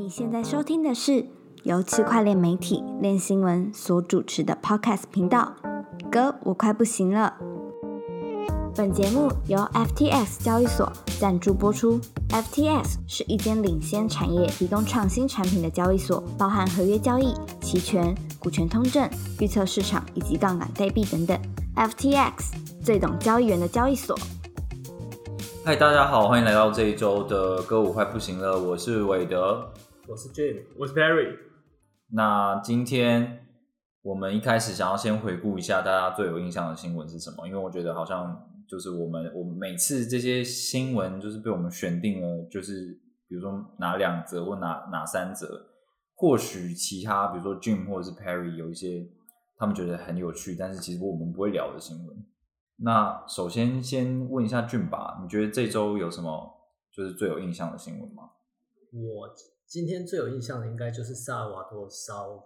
你现在收听的是由区块链媒体链新闻所主持的 Podcast 频道。哥，我快不行了。本节目由 FTX 交易所赞助播出。FTX 是一间领先产业、提供创新产品的交易所，包含合约交易、期权、股权通证、预测市场以及杠杆代币等等。FTX 最懂交易员的交易所。嗨，大家好，欢迎来到这一周的歌舞快不行了，我是韦德。我是 Jim，我是 Perry。那今天我们一开始想要先回顾一下大家最有印象的新闻是什么，因为我觉得好像就是我们我们每次这些新闻就是被我们选定了，就是比如说哪两则或哪哪三则，或许其他比如说 Jim 或者是 Perry 有一些他们觉得很有趣，但是其实我们不会聊的新闻。那首先先问一下 Jim 吧，你觉得这周有什么就是最有印象的新闻吗？我今天最有印象的应该就是萨尔瓦多烧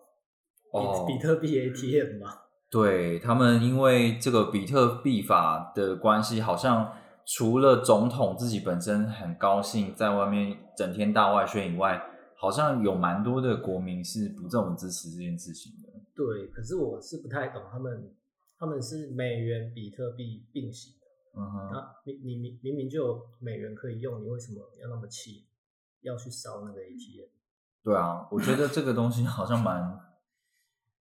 哦比比特币 ATM 吧。对他们，因为这个比特币法的关系，好像除了总统自己本身很高兴在外面整天大外宣以外，好像有蛮多的国民是不这么支持这件事情的。对，可是我是不太懂他们，他们是美元比特币并行的。嗯哼，那你你明明明就有美元可以用，你为什么要那么气，要去烧那个 ATM？对啊，我觉得这个东西好像蛮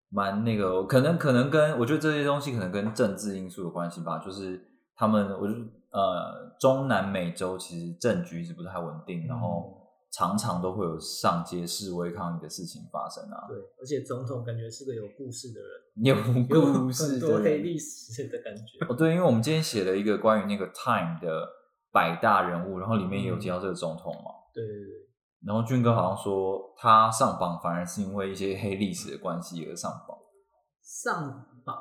蛮那个，可能可能跟我觉得这些东西可能跟政治因素有关系吧。就是他们，我就呃，中南美洲其实政局一直不太稳定，然后常常都会有上街示威抗议的事情发生啊。对，而且总统感觉是个有故事的人，有有故事很的人多黑历史的感觉。哦，对，因为我们今天写了一个关于那个 Time 的百大人物，然后里面也有提到这个总统嘛。对对对，然后俊哥好像说他上榜反而是因为一些黑历史的关系而上榜。上榜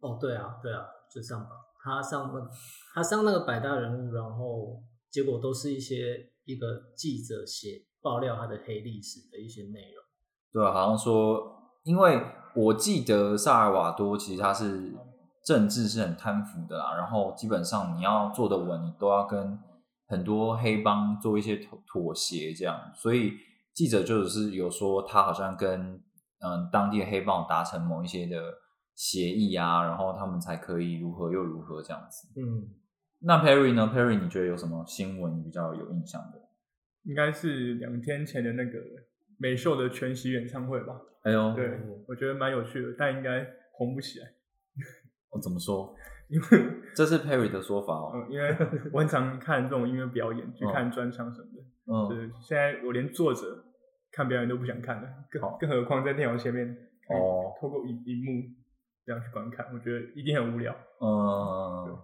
哦，对啊，对啊，就上榜。他上那他上那个百大人物，然后结果都是一些一个记者写爆料他的黑历史的一些内容。对啊，好像说，因为我记得萨尔瓦多其实他是政治是很贪腐的啦，然后基本上你要做的稳，你都要跟很多黑帮做一些妥妥协，这样。所以记者就是有说他好像跟嗯当地的黑帮有达成某一些的协议啊，然后他们才可以如何又如何这样子。嗯，那 Perry 呢？Perry 你觉得有什么新闻比较有印象的？应该是两天前的那个美秀的全席演唱会吧？哎呦，对，我觉得蛮有趣的，但应该红不起来，我怎么说？因为这是 Perry 的说法哦。嗯，因为我很常看这种音乐表演，去看专场什么的。嗯，对，现在我连坐着看表演都不想看了，更更何况在电脑前面哦透过荧荧幕这样去观看，我觉得一定很无聊。嗯，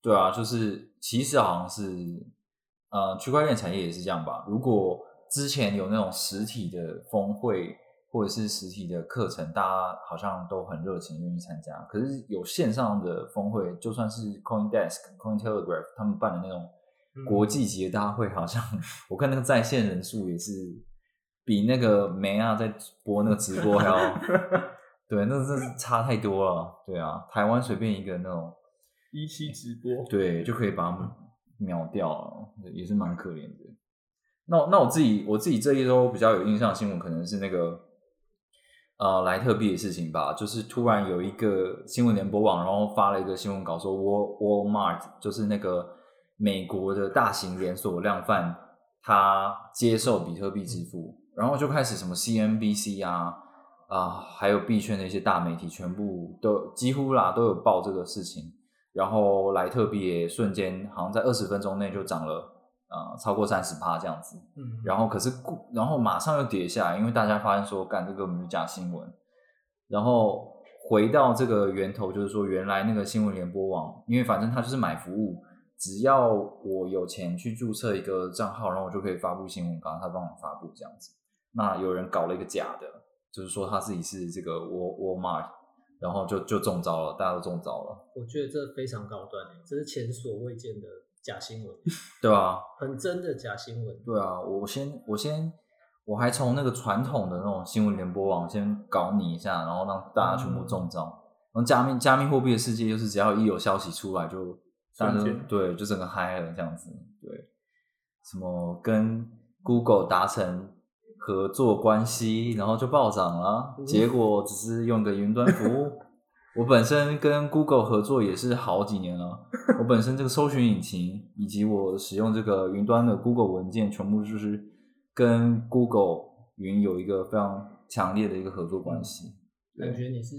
对啊，就是其实好像是，呃，区块链产业也是这样吧。如果之前有那种实体的峰会或者是实体的课程，大家好像都很热情愿意参加。可是有线上的峰会，就算是 CoinDesk、CoinTelegraph 他们办的那种国际级的大会，好像 我看那个在线人数也是比那个梅亚在播那个直播还要。对，那真是差太多了。对啊，台湾随便一个那种，一期直播，对，就可以把他们秒掉了，也是蛮可怜的。那那我自己我自己这一周比较有印象的新闻，可能是那个呃莱特币的事情吧。就是突然有一个新闻联播网，然后发了一个新闻稿说，Wal Walmart 就是那个美国的大型连锁量贩，它接受比特币支付，然后就开始什么 CNBC 啊。啊，还有币圈的一些大媒体，全部都几乎啦都有报这个事情，然后莱特币也瞬间好像在二十分钟内就涨了呃超过三十趴这样子，嗯，然后可是过然后马上又跌下来，因为大家发现说干这个是假新闻，然后回到这个源头，就是说原来那个新闻联播网，因为反正它就是买服务，只要我有钱去注册一个账号，然后我就可以发布新闻稿，他帮我发布这样子。那有人搞了一个假的。就是说他自己是这个 Wal Walmart，然后就就中招了，大家都中招了，我觉得这非常高端诶，这是前所未见的假新闻，对啊？很真的假新闻。对啊，我先我先我还从那个传统的那种新闻联播网先搞你一下，然后让大家全部中招。然后加密加密货币的世界就是只要一有消息出来就对就整个嗨了这样子，对，什么跟 Google 达成合作关系，然后就暴涨了。结果只是用个云端服务。我本身跟 Google 合作也是好几年了，我本身这个搜寻引擎以及我使用这个云端的 Google 文件，全部就是跟 Google 云有一个非常强烈的一个合作关系。感觉你是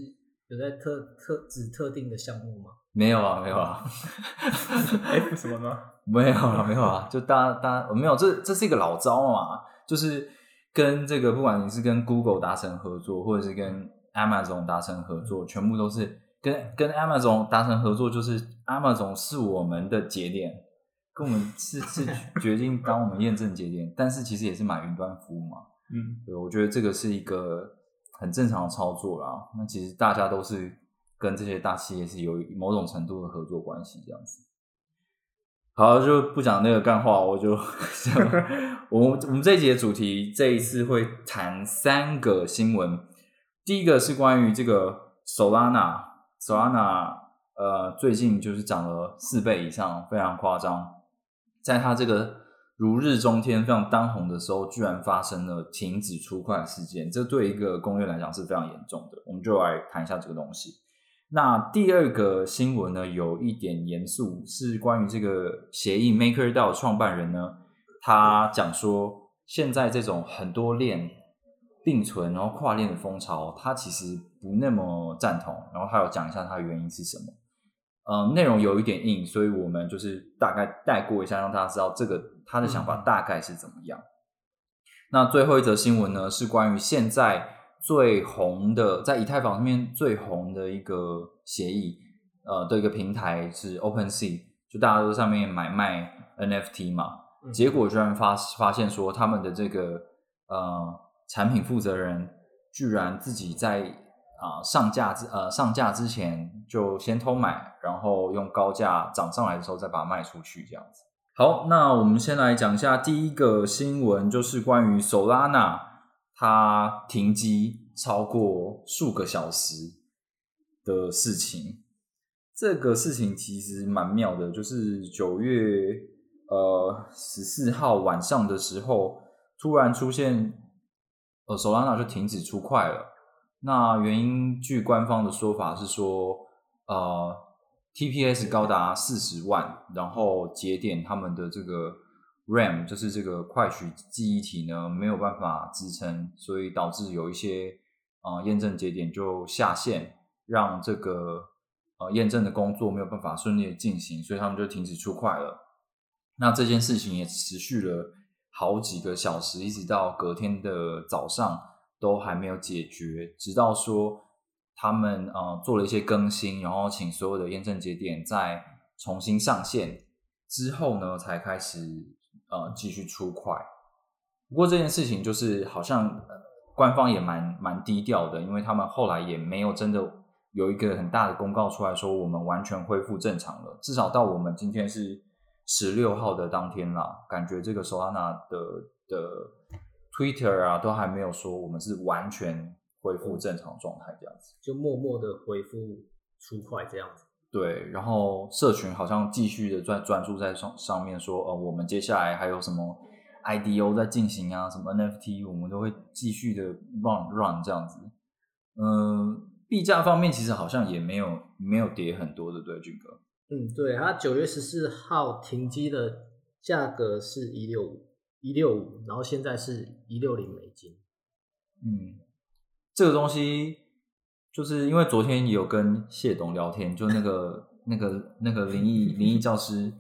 有在特特指特定的项目吗？没有啊，没有啊，F 什么吗？没有啊，没有啊，就大家大家没有，这这是一个老招嘛，就是跟这个不管你是跟 Google 达成合作，或者是跟 Amazon 达成合作，全部都是跟跟 Amazon 达成合作，就是 Amazon 是我们的节点，跟我们是 是决定当我们验证节点，但是其实也是买云端服务嘛，嗯，对，我觉得这个是一个很正常的操作啦。那其实大家都是跟这些大企业是有某种程度的合作关系，这样子。好，就不讲那个干话，我就 我们我们这一节的主题这一次会谈三个新闻。第一个是关于这个 Solana，Solana 呃最近就是涨了四倍以上，非常夸张。在它这个如日中天、非常当红的时候，居然发生了停止出块事件，这对一个公园来讲是非常严重的。我们就来谈一下这个东西。那第二个新闻呢，有一点严肃，是关于这个协议 MakerDAO 创办人呢，他讲说，现在这种很多链并存，然后跨链的风潮，他其实不那么赞同。然后他有讲一下他的原因是什么。呃，内容有一点硬，所以我们就是大概带过一下，让大家知道这个他的想法大概是怎么样。那最后一则新闻呢，是关于现在最红的，在以太坊上面最红的一个协议，呃的一个平台是 OpenSea，就大家都上面买卖 NFT 嘛，嗯结果居然发发现说他们的这个呃产品负责人居然自己在啊、上架之呃上架之前就先偷买，然后用高价涨上来的时候再把它卖出去，这样子。好，那我们先来讲一下第一个新闻，就是关于 Solana 它停机超过数个小时的事情。这个事情其实蛮妙的，就是九月呃十四号晚上的时候，突然出现呃 Solana 就停止出块了。那原因据官方的说法是说，呃，TPS 高达四十万，然后节点他们的这个 RAM 就是这个快取记忆体呢没有办法支撑，所以导致有一些呃验证节点就下线，让这个呃验证的工作没有办法顺利的进行，所以他们就停止出块了。那这件事情也持续了好几个小时，一直到隔天的早上都还没有解决，直到说他们呃做了一些更新，然后请所有的验证节点再重新上线之后呢，才开始呃继续出块。不过这件事情就是好像、呃、官方也蛮蛮低调的，因为他们后来也没有真的有一个很大的公告出来说我们完全恢复正常了。至少到我们今天是十六号的当天啦，感觉这个 Solana 的的 Twitter 啊都还没有说我们是完全恢复正常状态这样子。就默默的恢复出快这样子。对，然后社群好像继续的专专注在上上面说，呃，我们接下来还有什么 IDO 在进行啊，什么 NFT，我们都会继续的 run run 这样子。嗯、币价方面其实好像也没有没有跌很多的，对，俊哥。嗯，对，它九月十四号停机的价格是一六五一六五，然后现在是一六零美金。嗯，这个东西就是因为昨天有跟谢董聊天，就那个那个那个灵异灵异教师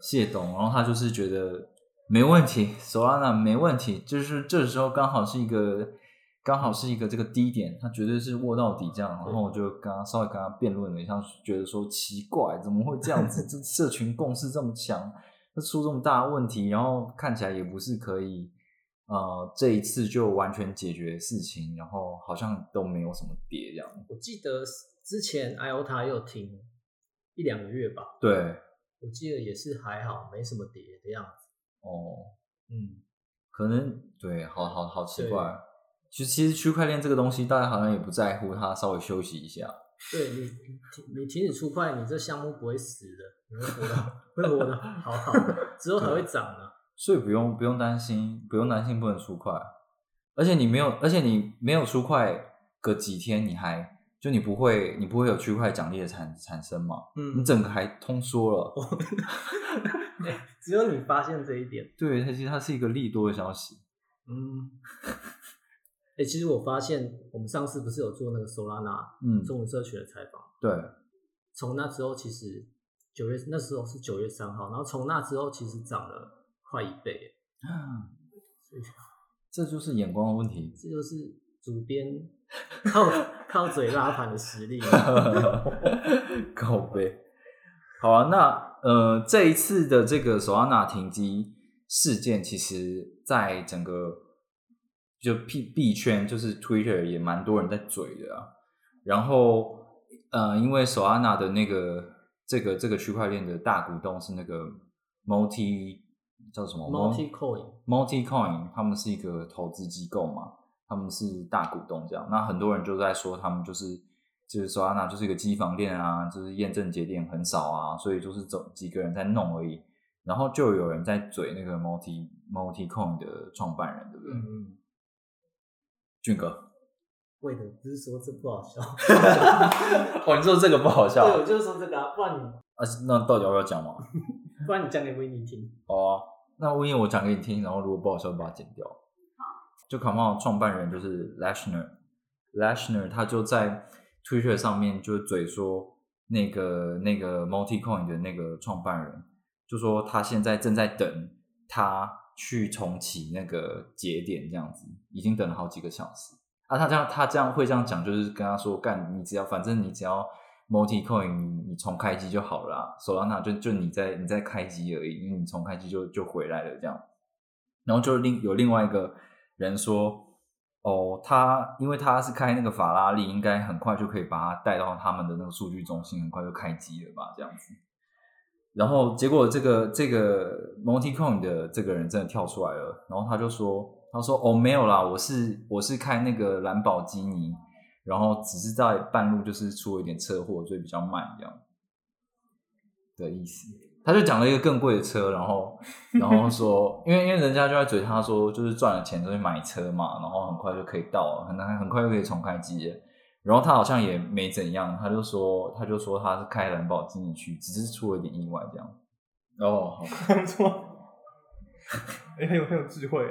谢董，然后他就是觉得没问题，Solana 没问题，就是这时候刚好是一个刚好是一个这个低点，他绝对是握到底这样，然后我就跟他稍微跟他辩论了一下，觉得说奇怪，怎么会这样子？这社群共识这么强，那出这么大的问题，然后看起来也不是可以。呃，这一次就完全解决事情，然后好像都没有什么跌这样。我记得之前 IOTA 又停一两个月吧，对，我记得也是还好，没什么跌的样子。哦，嗯，可能对，好好好奇怪。其实其实区块链这个东西，大家好像也不在乎，它稍微休息一下。对你你停止出块，你这项目不会死的，你会活的会活的好好的，之后还会涨的。所以不用不用担心，不用担心不能出块。而且你没有，而且你没有出块隔几天，你还就你不会，你不会有区块奖励的产产生嘛？嗯你整个还通缩了。对 只有你发现这一点。对，它其实它是一个利多的消息。嗯，哎、其实我发现我们上次不是有做那个 Solana 嗯，中文社群的采访，对，从那之后其实九月那时候是九月三号，然后从那之后其实涨了快一倍，这就是眼光的问题。这就是主编靠 靠嘴拉盘的实力。靠背。好啊，那呃，这一次的这个手拉纳停机事件，其实在整个就币币圈，就是 Twitter 也蛮多人在嘴的啊。然后呃，因为手拉纳的那个这个这个区块链的大股东是那个 Multi 叫什么 Multi Coin，Multicoin 他们是一个投资机构嘛，他们是大股东这样。那很多人就在说他们就是就是 Solana 就是一个机房链啊，就是验证节点很少啊，所以就是走几个人在弄而已。然后就有人在嘴那个 Multi Multicoin 的创办人，对不对？嗯，俊哥，为的不是说这不好笑，哦，你说这个不好笑对，我就是说这个啊，不然你啊？那到底要不要讲嘛？不然你讲给威尼听。哦啊，那威尼我讲给你听，然后如果不好笑，把它剪掉。就卡猫创办人就是 Lashner，Lashner 他就在 Twitter 上面就嘴说，那个那个 Multicoin 的那个创办人就说他现在正在等他去重启那个节点，这样子已经等了好几个小时啊。他这样他这样会这样讲，就是跟他说干，你只要反正你只要 Multicoin 你你重开机就好了啦 so 就就你在你在开机而已，因为你重开机就就回来了这样。然后就另有另外一个人说，哦，他因为他是开那个法拉利，应该很快就可以把它带到他们的那个数据中心，很快就开机了吧，这样子。然后结果这个这个 Multicoin 的这个人真的跳出来了，然后他就说，他说哦没有啦，我是我是开那个兰博基尼，然后只是在半路就是出了一点车祸，所以比较慢这样的意思。他就讲了一个更贵的车，然后然后说，因为因为人家就在嘴他说，就是赚了钱就去买车嘛，然后很快就可以到了，很很快就可以重开机。然后他好像也没怎样，他就说他就说他是开兰博基尼去，只是出了一点意外这样。哦，好，不错，哎、很有很有智慧。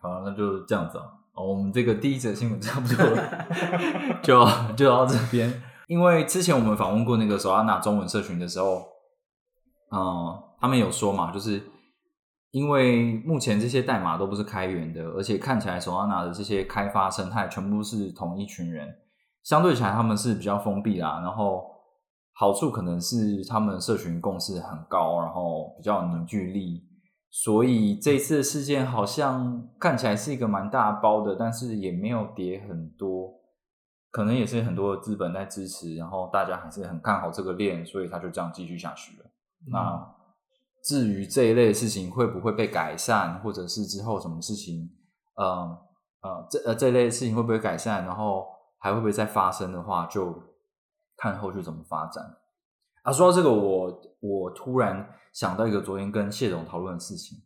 好，那就这样子啊。哦，我们这个第一则新闻 差不多了，就就到这边。因为之前我们访问过那个手拉拿中文社群的时候，嗯，他们有说嘛，就是因为目前这些代码都不是开源的，而且看起来手拉拿的这些开发生态全部是同一群人，相对起来他们是比较封闭啦。然后好处可能是他们社群共识很高，然后比较有凝聚力，所以这一次的事件好像看起来是一个蛮大包的，但是也没有跌很多，可能也是很多的资本在支持，然后大家还是很看好这个链，所以他就这样继续下去了。那至于这一类的事情会不会被改善，或者是之后什么事情，呃呃，这呃这一类的事情会不会改善，然后还会不会再发生的话，就看后续怎么发展。啊，说到这个，我我突然想到一个昨天跟谢总讨论的事情，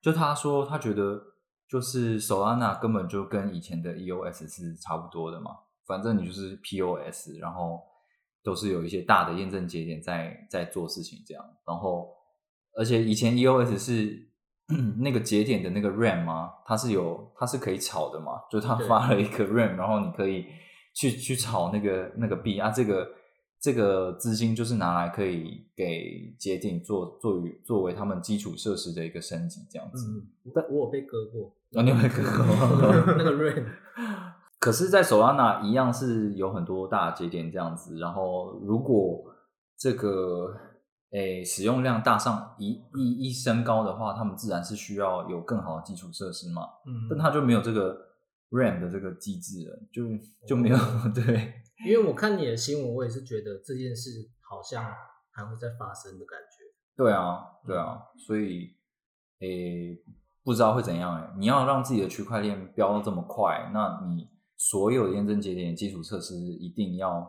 就他说他觉得就是 Solana 根本就跟以前的 EOS 是差不多的嘛，反正你就是 POS，然后都是有一些大的验证节点在在做事情这样，然后而且以前 EOS 是 那个节点的那个 RAM 吗？它是有它是可以炒的嘛，就是它发了一个 RAM，然后你可以去去炒那个那个币啊，这个这个资金就是拿来可以给节点做作于作为他们基础设施的一个升级这样子。嗯，但我有被割过，啊，你有被割过？那个 rain，可是，在 Solana 一样是有很多大节点这样子，然后如果这个诶使用量大上一一一升高的话，他们自然是需要有更好的基础设施嘛，嗯，但他就没有这个 RAM 的这个机制了，就就没有、对。因为我看你的新闻，我也是觉得这件事好像还会再发生的感觉。对啊，对啊，所以诶，不知道会怎样诶。你要让自己的区块链飙到这么快，那你所有的验证节点基础设施一定要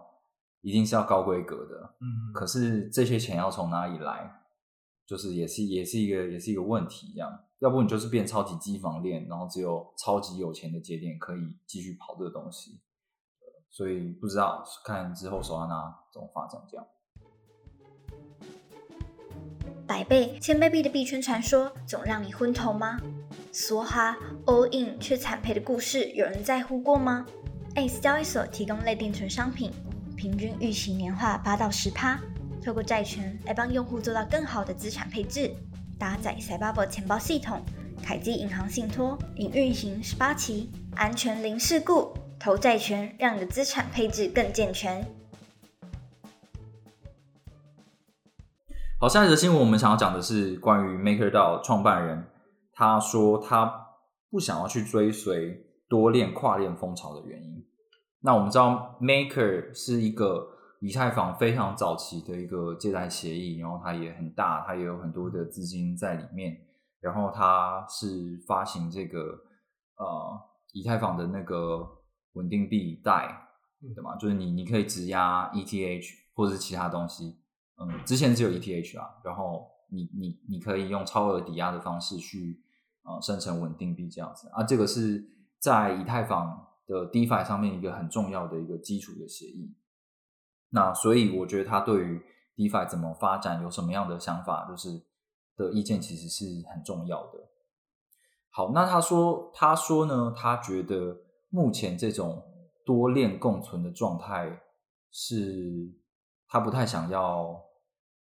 一定是要高规格的。嗯可是这些钱要从哪里来？就是也是也是一个也是一个问题，这样。要不你就是变超级机房链，然后只有超级有钱的节点可以继续跑这个东西。所以不知道看之后手拉拿怎么发展这样。百倍、千倍币的币圈传说总让你昏头吗？梭哈、all in 却惨赔的故事，有人在乎过吗？ACE 交易所提供类定存商品，平均预期年化八到十趴，透过债权来帮用户做到更好的资产配置。搭载 Cybaba 钱包系统，凯基银行信托已运行十八期，安全零事故，投债权让你的资产配置更健全。好，下一则新闻我们想要讲的是关于 MakerDAO 创办人，他说他不想要去追随多链跨链风潮的原因。那我们知道 Maker 是一个以太坊非常早期的一个借贷协议，然后它也很大，它也有很多的资金在里面，然后它是发行这个呃以太坊的那个稳定币贷，对吗？就是你你可以质押 ETH 或者是其他东西。嗯，之前只有 ETH 啊，然后你你你可以用超额抵押的方式去呃生成稳定币这样子啊，这个是在以太坊的 DeFi 上面一个很重要的一个基础的协议。那所以我觉得他对于 DeFi 怎么发展有什么样的想法，就是的意见其实是很重要的。好，那他说他说呢，他觉得目前这种多链共存的状态是。他不太想要，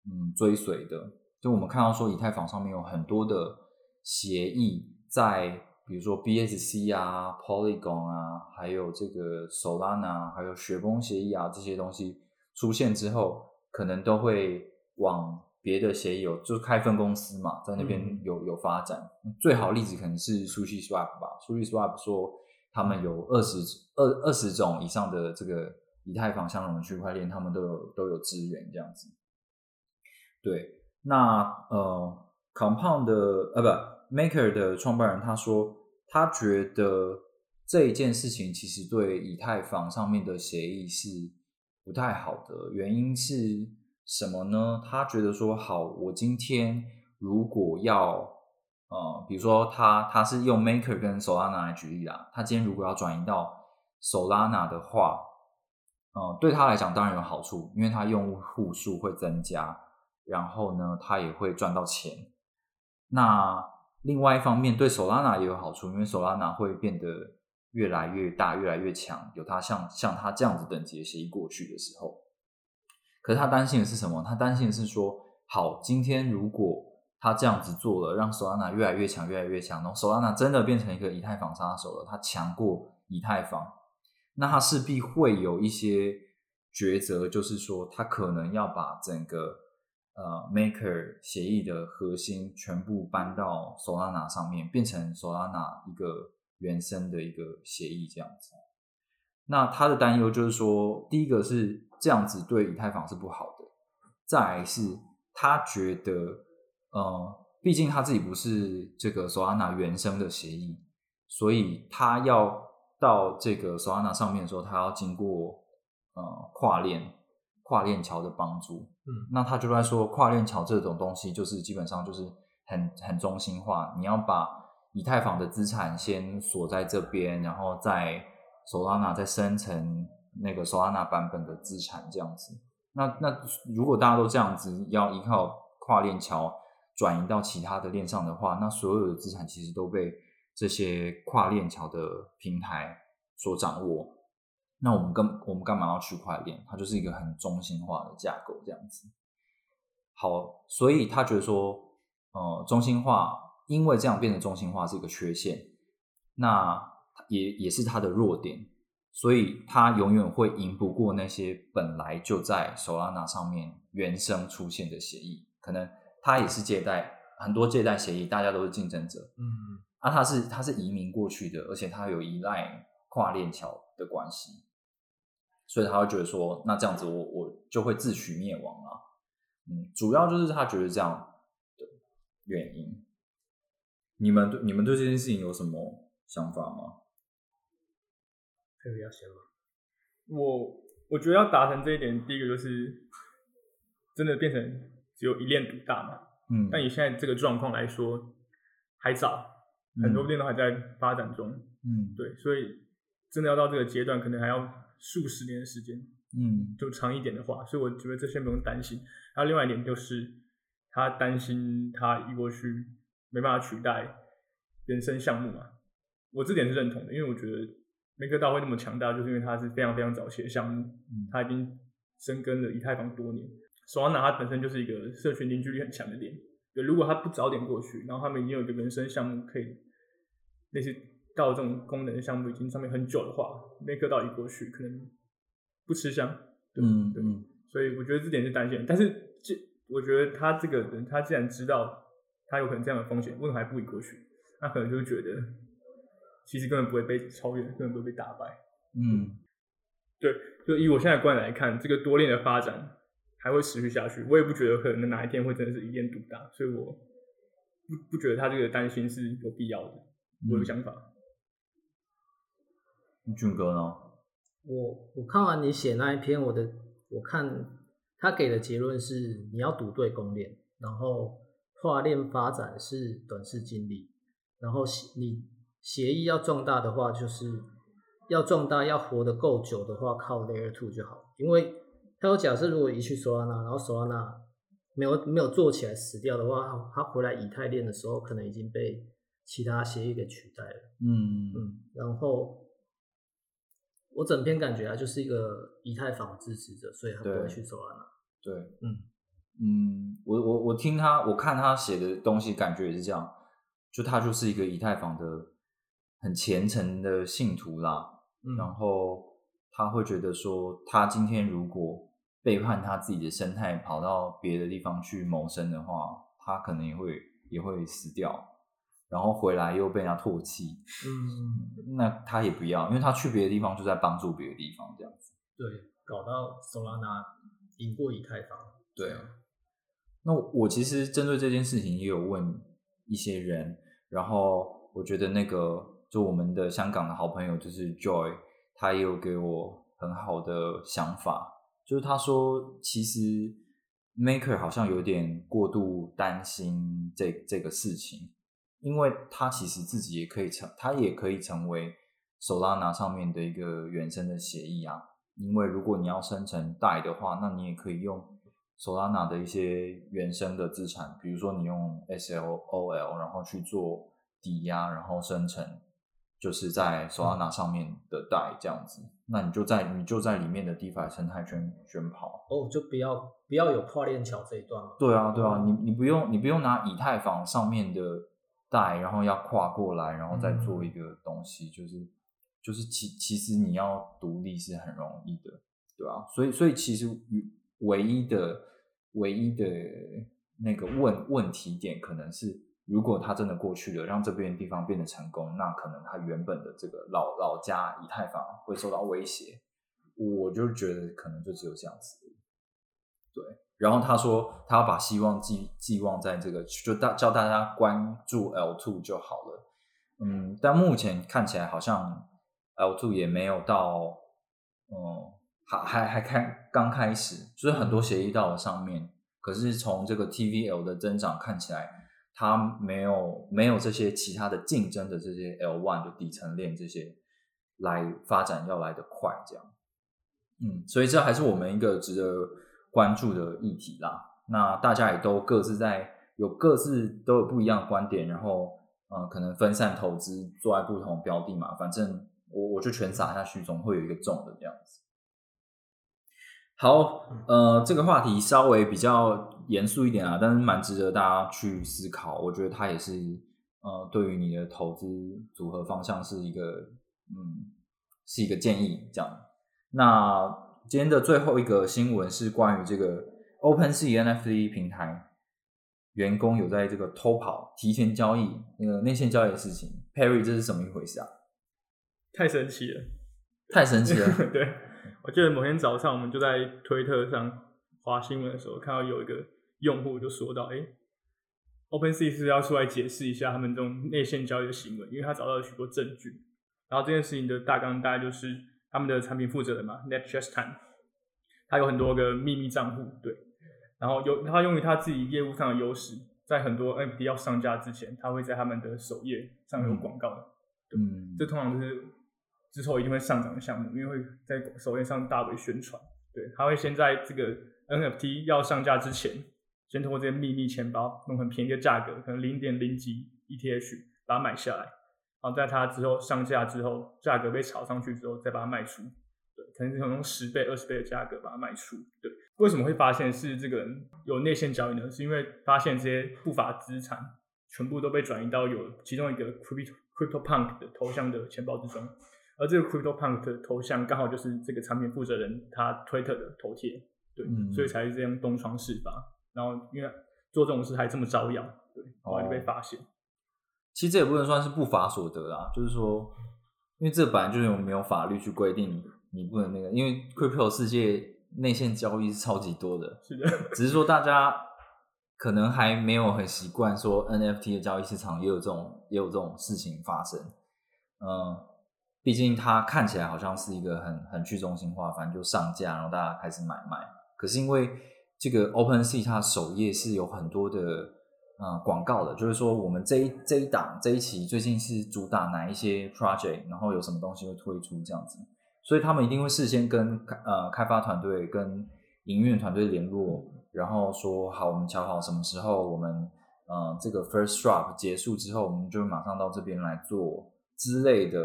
嗯，追随的。就我们看到说，以太坊上面有很多的协议，在比如说 BSC 啊、Polygon 啊，还有这个 Solana，还有雪崩协议啊这些东西出现之后，可能都会往别的协议有，就开分公司嘛，在那边有有发展。最好例子可能是 Sushi Swap 吧，Sushi Swap 说他们有二十二二十种以上的这个。以太坊相容的区块链，他们都有都有资源这样子。对，那呃，Compound 的呃不，Maker 的创办人他说，他觉得这一件事情其实对以太坊上面的协议是不太好的。原因是什么呢？他觉得说，好，我今天如果要呃，比如说他他是用 Maker 跟 Solana 来举例啦，他今天如果要转移到 Solana 的话。嗯，对他来讲当然有好处，因为他用户数会增加，然后呢，他也会赚到钱。那另外一方面，对 Solana 也有好处，因为 Solana 会变得越来越大、越来越强。有他像像他这样子等级的协议过去的时候，可是他担心的是什么？他担心的是说，好，今天如果他这样子做了，让 Solana 越来越强、越来越强，然后 Solana 真的变成一个以太坊杀手了，他强过以太坊。那他势必会有一些抉择，就是说，他可能要把整个呃 Maker 协议的核心全部搬到 Solana 上面，变成 Solana 一个原生的一个协议这样子。那他的担忧就是说，第一个是这样子对以太坊是不好的，再来是他觉得，呃，毕竟他自己不是这个 Solana 原生的协议，所以他要。到这个 Solana 上面的时候，他要经过呃跨链跨链桥的帮助。嗯，那他就在说，跨链桥这种东西，就是基本上就是很很中心化。你要把以太坊的资产先锁在这边，然后在 Solana 再生成那个 Solana 版本的资产，这样子。那那如果大家都这样子要依靠跨链桥转移到其他的链上的话，那所有的资产其实都被。这些跨链桥的平台所掌握，那我们跟我们干嘛要区块链？它就是一个很中心化的架构，这样子。好，所以他觉得说，呃，中心化，因为这样变成中心化是一个缺陷，那也也是它的弱点，所以它永远会赢不过那些本来就在 Solana 上面原生出现的协议。可能它也是借贷，很多借贷协议，大家都是竞争者。嗯。啊，他是他是移民过去的，而且他有依赖跨链桥的关系，所以他会觉得说，那这样子我我就会自取灭亡啊。嗯，主要就是他觉得这样的原因。你们对你们对这件事情有什么想法吗？可以要先吗？我我觉得要达成这一点，第一个就是真的变成只有一链独大嘛。嗯，但以现在这个状况来说。还早，很多店都还在发展中。嗯，对，所以真的要到这个阶段，可能还要数十年的时间。嗯就长一点的话，所以我觉得这些不用担心。还有另外一点就是，他担心他移过去没办法取代原生项目嘛，我这点是认同的，因为我觉得梅克道会那么强大，就是因为它是非常非常早期的项目，嗯它已经深耕了以太坊多年。索拉纳它本身就是一个社群凝聚力很强的点，对，如果它不早点过去，然后他们已经有一个原生项目可以类似到这种功能的项目已经上面很久的话，梅克道一过去可能不吃香。对对嗯嗯所以我觉得这点是担心。但是这我觉得他这个人，他既然知道他有可能这样的风险，为什么还不移过去？那可能就觉得其实根本不会被超越，根本不会被打败。嗯对就以我现在的观点来看，这个多链的发展还会持续下去。我也不觉得可能哪一天会真的是一链独大，所以我不不觉得他这个担心是有必要的。我有想法，嗯，俊哥呢？我我看完你写那一篇，我的我看他给的结论是你要赌对公链，然后跨链发展是短视经历，然后协你协议要壮大的话，就是要壮大要活得够久的话，靠 Layer Two 就好，因为他有假设如果移去 Solana，然后 Solana 没有没有做起来死掉的话，他回来以太链的时候，可能已经被其他协议给取代了。嗯嗯，然后我整篇感觉啊，就是一个以太坊支持者，所以他不会去 Solana。对，嗯嗯，我我我听他，我看他写的东西，感觉也是这样，就他就是一个以太坊的很虔诚的信徒啦。嗯，然后他会觉得说，他今天如果背叛他自己的生态，跑到别的地方去谋生的话，他可能也会也会死掉，然后回来又被人家唾弃，嗯，那他也不要，因为他去别的地方就在帮助别的地方这样子。对，搞到 Solana 赢过以太坊。对，那我其实针对这件事情也有问一些人，然后我觉得那个就我们的香港的好朋友就是 Joy，他也有给我很好的想法，就是他说其实 Maker 好像有点过度担心这这个事情，因为他其实自己也可以成，他也可以成为 Solana 上面的一个原生的协议啊。因为如果你要生成代的话，那你也可以用 Solana 的一些原生的资产，比如说你用 SLOL，然后去做抵押，然后生成，就是在 Solana 上面的贷这样子。那你就在你就在里面的 DeFi 生态圈圈跑。哦，就不要不要有跨链桥这一段嘛。对啊，对啊，你你不用你不用拿以太坊上面的贷，然后要跨过来，然后再做一个东西，就是就是其其实你要独立是很容易的，对啊，所以所以其实唯一的唯一的那个问问题点，可能是如果他真的过去了，让这边地方变得成功，那可能他原本的这个老老家以太坊会受到威胁。我就觉得可能就只有这样子。对，然后他说他要把希望寄寄望在这个，就大叫大家关注 L two 就好了。嗯，但目前看起来好像 L two 也没有到，嗯，还还还看刚开始，就是很多协议到了上面，可是从这个 TVL 的增长看起来，它没有没有这些其他的竞争的这些 L one 的底层链这些来发展要来的快，这样。嗯，所以这还是我们一个值得关注的议题啦。那大家也都各自在有各自都有不一样的观点，然后呃，可能分散投资，做在不同标的嘛。反正我我就全撒下去，总会有一个中的这样子。好，呃，这个话题稍微比较严肃一点啊，但是蛮值得大家去思考。我觉得它也是呃，对于你的投资组合方向是一个嗯，是一个建议这样。那今天的最后一个新闻是关于这个 OpenSea NFT 平台员工有在这个偷跑、提前交易那个内线交易的事情。Perry，这是什么一回事啊？太神奇了。太神奇了！对，我记得某天早上我们就在推特上划新闻的时候，看到有一个用户就说到：“哎，OpenSea 是要出来解释一下他们这种内线交易的行为，因为他找到了许多证据。然后这件事情的大纲大概就是他们的产品负责人嘛，Net Chest Time，他有很多个秘密账户，对，然后有他用于他自己业务上的优势，在很多 NFT 要上架之前，他会在他们的首页上有广告的。嗯，这通常就是之后一定会上涨的项目，因为会在首页上大为宣传。对，他会先在这个 NFT 要上架之前，先通过这些秘密钱包弄很便宜的价格，可能零点零几 ETH 把它买下来，然后在它之后上架之后，价格被炒上去之后再把它卖出。对，可能是用十倍、二十倍的价格把它卖出。对，为什么会发现是这个人有内线交易呢？是因为发现这些不法资产全部都被转移到有其中一个 Crypto Crypto Punk 的头像的钱包之中，而这个 Crypto Punk 的头像刚好就是这个产品负责人他推特的头贴，对，嗯所以才是这样东窗事发。然后因为做这种事还这么招摇，对，后来就被发现。其实这也不能算是不法所得啊，就是说，因为这本来就是有没有法律去规定你不能那个，因为 crypto 世界内线交易是超级多的，是的，只是说大家可能还没有很习惯说 NFT 的交易市场也有这种也有这种事情发生。嗯，毕竟它看起来好像是一个很很去中心化，反正就上架，然后大家开始买卖。可是因为这个 OpenSea 它首页是有很多的呃广告的，就是说我们这一这一档这一期最近是主打哪一些 project，然后有什么东西会推出这样子，所以他们一定会事先跟呃开发团队跟营运团队联络，然后说好我们瞧好什么时候我们呃这个 first drop 结束之后，我们就马上到这边来做之类的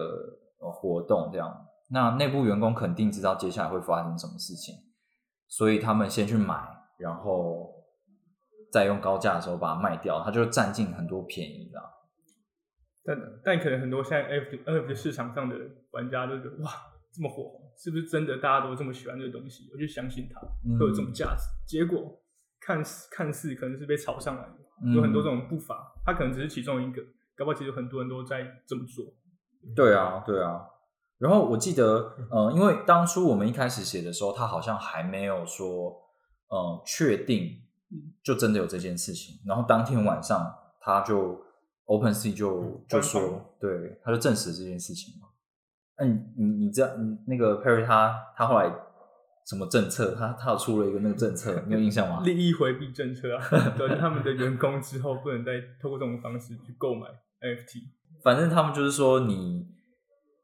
活动这样。那内部员工肯定知道接下来会发生什么事情，所以他们先去买，然后再用高价的时候把它卖掉，他就占尽很多便宜啦。但但可能很多现在 NFT NFT 市场上的玩家都觉得哇这么火，是不是真的大家都这么喜欢这个东西？我就相信它嗯会有这种价值。结果看似看似可能是被炒上来的，嗯有很多这种步伐，它可能只是其中一个，搞不好其实很多人都在这么做。对啊，对啊。然后我记得，呃，因为当初我们一开始写的时候，他好像还没有说，呃，确定就真的有这件事情。然后当天晚上，他就 OpenSea 就就说，对，他就证实了这件事情嘛。那你你你知道，你那个 Perry 他他后来什么政策？他他有出了一个那个政策，你有印象吗？利益回避政策啊，对，他们的员工之后不能再透过这种方式去购买 NFT。反正他们就是说你，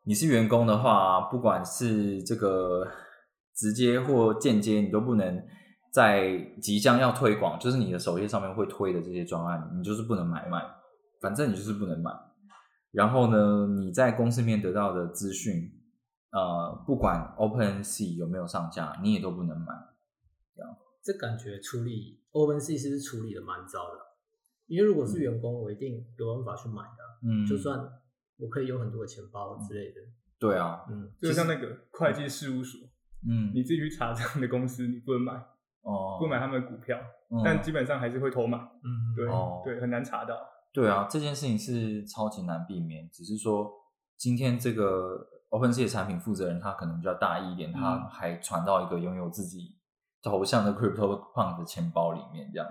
你是员工的话，不管是这个直接或间接，你都不能在即将要推广，就是你的首页上面会推的这些专案，你就是不能买卖，反正你就是不能买。然后呢，你在公司面得到的资讯，呃，不管 OpenSea 有没有上架，你也都不能买。这感觉处理 OpenSea 是不是处理的蛮糟的？因为如果是员工，我一定有办法去买的啊，嗯，就算我可以有很多的钱包之类的。对啊，嗯，就像那个会计事务所，嗯，你自己去查这样的公司，你不能买，哦，不买他们的股票，嗯但基本上还是会偷买。嗯，对哦对，很难查到。对啊，这件事情是超级难避免，只是说今天这个 OpenSea 的产品负责人他可能比较大意一点，他嗯还传到一个拥有自己头像的 CryptoPunk 的钱包里面，这样。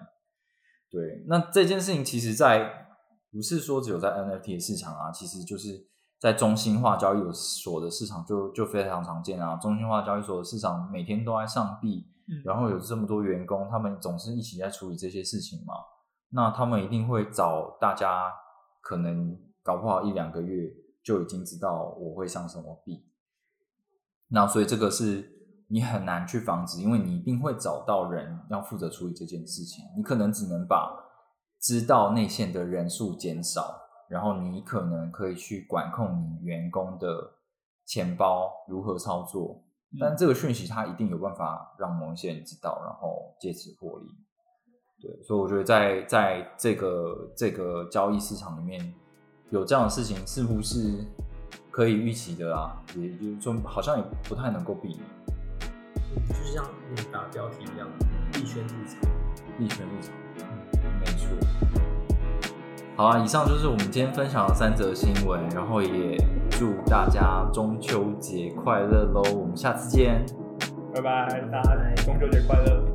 对，那这件事情其实在不是说只有在 NFT 的市场啊，其实就是在中心化交易所的市场就就非常常见啊。中心化交易所的市场每天都在上币，嗯然后有这么多员工，他们总是一起在处理这些事情嘛。那他们一定会找大家，可能搞不好一两个月就已经知道我会上什么币。那所以这个是你很难去防止，因为你一定会找到人要负责处理这件事情。你可能只能把知道内线的人数减少，然后你可能可以去管控你员工的钱包如何操作，但这个讯息它一定有办法让某一些人知道，然后借此获利。对，所以我觉得在在这个这个交易市场里面，有这样的事情似乎是可以预期的啊，也就是说好像也不太能够避免。就像你打标题一样，一圈日常。一圈日常，没错。好啊，以上就是我们今天分享的三则新闻，然后也祝大家中秋节快乐喽！我们下次见。拜拜，大家中秋节快乐！